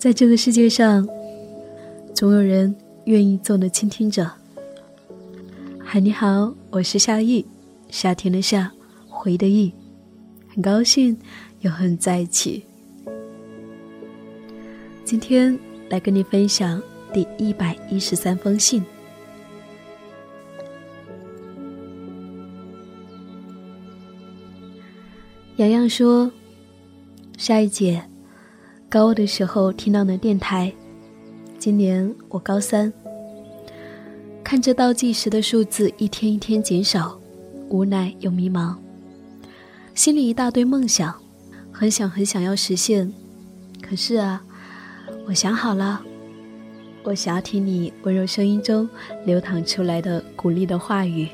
在这个世界上，总有人愿意做你的倾听者。嗨，你好，我是夏意，夏天的夏，回的意，很高兴又和你在一起。今天来跟你分享第一百一十三封信。洋洋说：“夏一姐。”高二的时候听到的电台，今年我高三，看着倒计时的数字一天一天减少，无奈又迷茫，心里一大堆梦想，很想很想要实现，可是啊，我想好了，我想要听你温柔声音中流淌出来的鼓励的话语，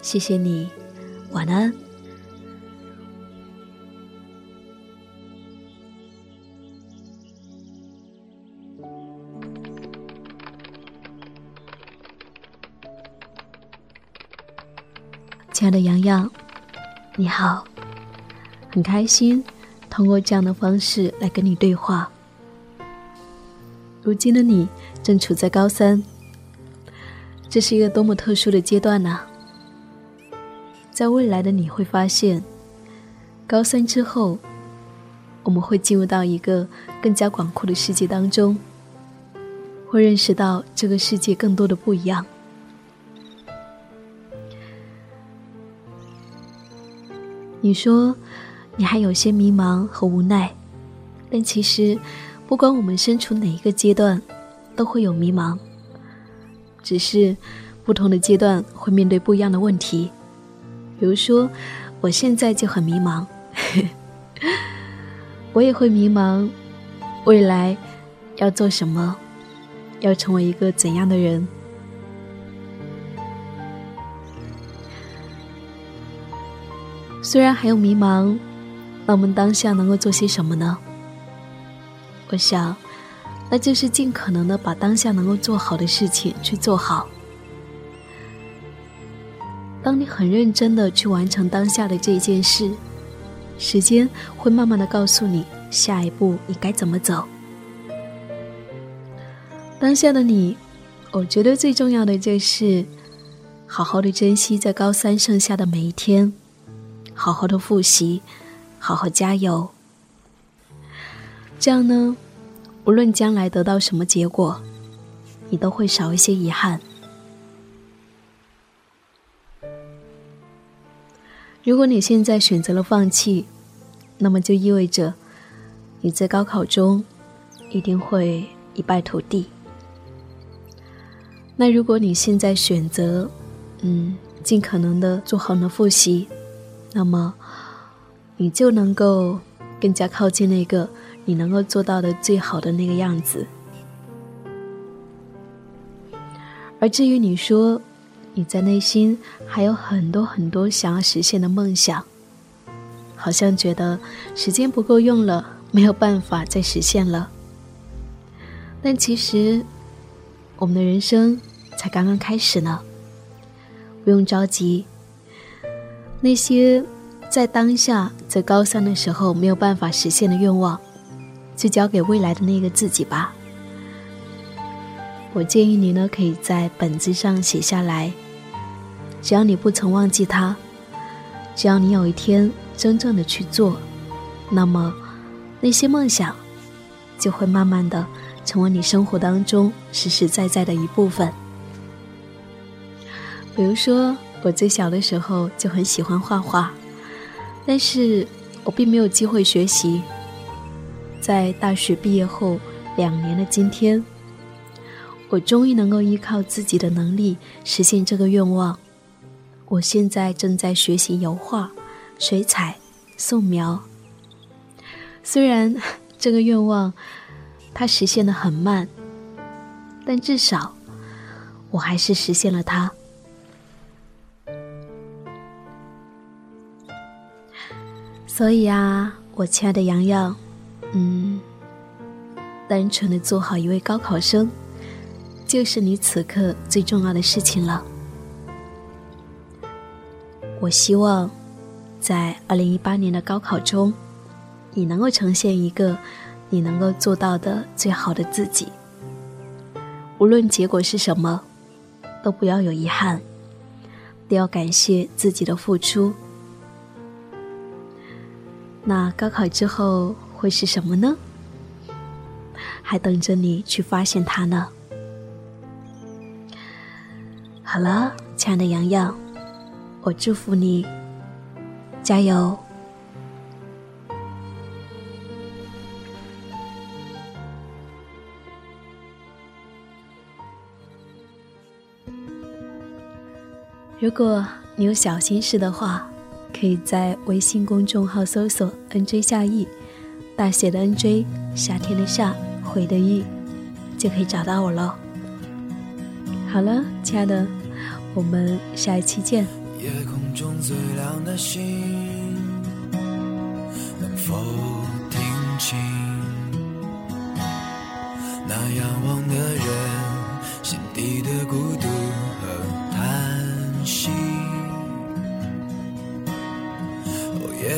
谢谢你，晚安。亲爱的洋洋，你好，很开心通过这样的方式来跟你对话。如今的你正处在高三，这是一个多么特殊的阶段呢？在未来的你会发现，高三之后，我们会进入到一个更加广阔的世界当中，会认识到这个世界更多的不一样。你说，你还有些迷茫和无奈，但其实，不管我们身处哪一个阶段，都会有迷茫。只是，不同的阶段会面对不一样的问题。比如说，我现在就很迷茫，我也会迷茫，未来要做什么，要成为一个怎样的人。虽然还有迷茫，那我们当下能够做些什么呢？我想，那就是尽可能的把当下能够做好的事情去做好。当你很认真的去完成当下的这一件事，时间会慢慢的告诉你下一步你该怎么走。当下的你，我觉得最重要的就是好好的珍惜在高三剩下的每一天。好好的复习，好好加油。这样呢，无论将来得到什么结果，你都会少一些遗憾。如果你现在选择了放弃，那么就意味着你在高考中一定会一败涂地。那如果你现在选择，嗯，尽可能的做好你的复习。那么，你就能够更加靠近那个你能够做到的最好的那个样子。而至于你说你在内心还有很多很多想要实现的梦想，好像觉得时间不够用了，没有办法再实现了。但其实，我们的人生才刚刚开始呢，不用着急。那些在当下在高三的时候没有办法实现的愿望，就交给未来的那个自己吧。我建议你呢，可以在本子上写下来。只要你不曾忘记它，只要你有一天真正的去做，那么那些梦想就会慢慢的成为你生活当中实实在在的一部分。比如说。我最小的时候就很喜欢画画，但是我并没有机会学习。在大学毕业后两年的今天，我终于能够依靠自己的能力实现这个愿望。我现在正在学习油画、水彩、素描。虽然 这个愿望它实现的很慢，但至少我还是实现了它。所以啊，我亲爱的洋洋，嗯，单纯的做好一位高考生，就是你此刻最重要的事情了。我希望，在二零一八年的高考中，你能够呈现一个你能够做到的最好的自己。无论结果是什么，都不要有遗憾，都要感谢自己的付出。那高考之后会是什么呢？还等着你去发现它呢。好了，亲爱的洋洋，我祝福你，加油！如果你有小心事的话，可以在微信公众号搜索 “nj 夏意”，大写的 “nj”，夏天的“夏”，回的“意”，就可以找到我喽。好了，亲爱的，我们下一期见。夜空中最亮的星，能否听清那仰望的人心底的孤独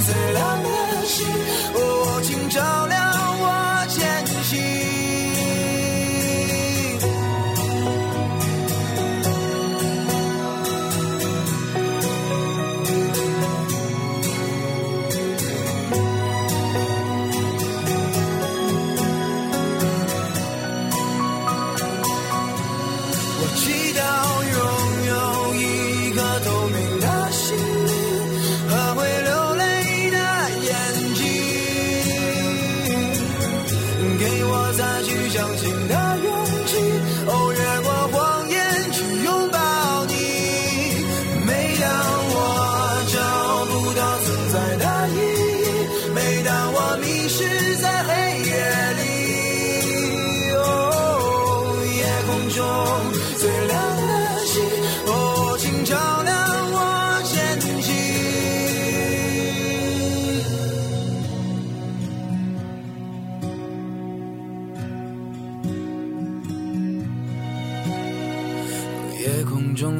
最亮的星，我，请照亮。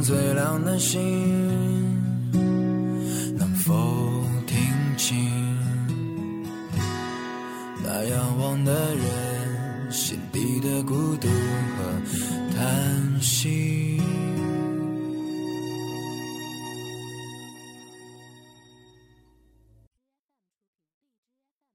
最亮的星，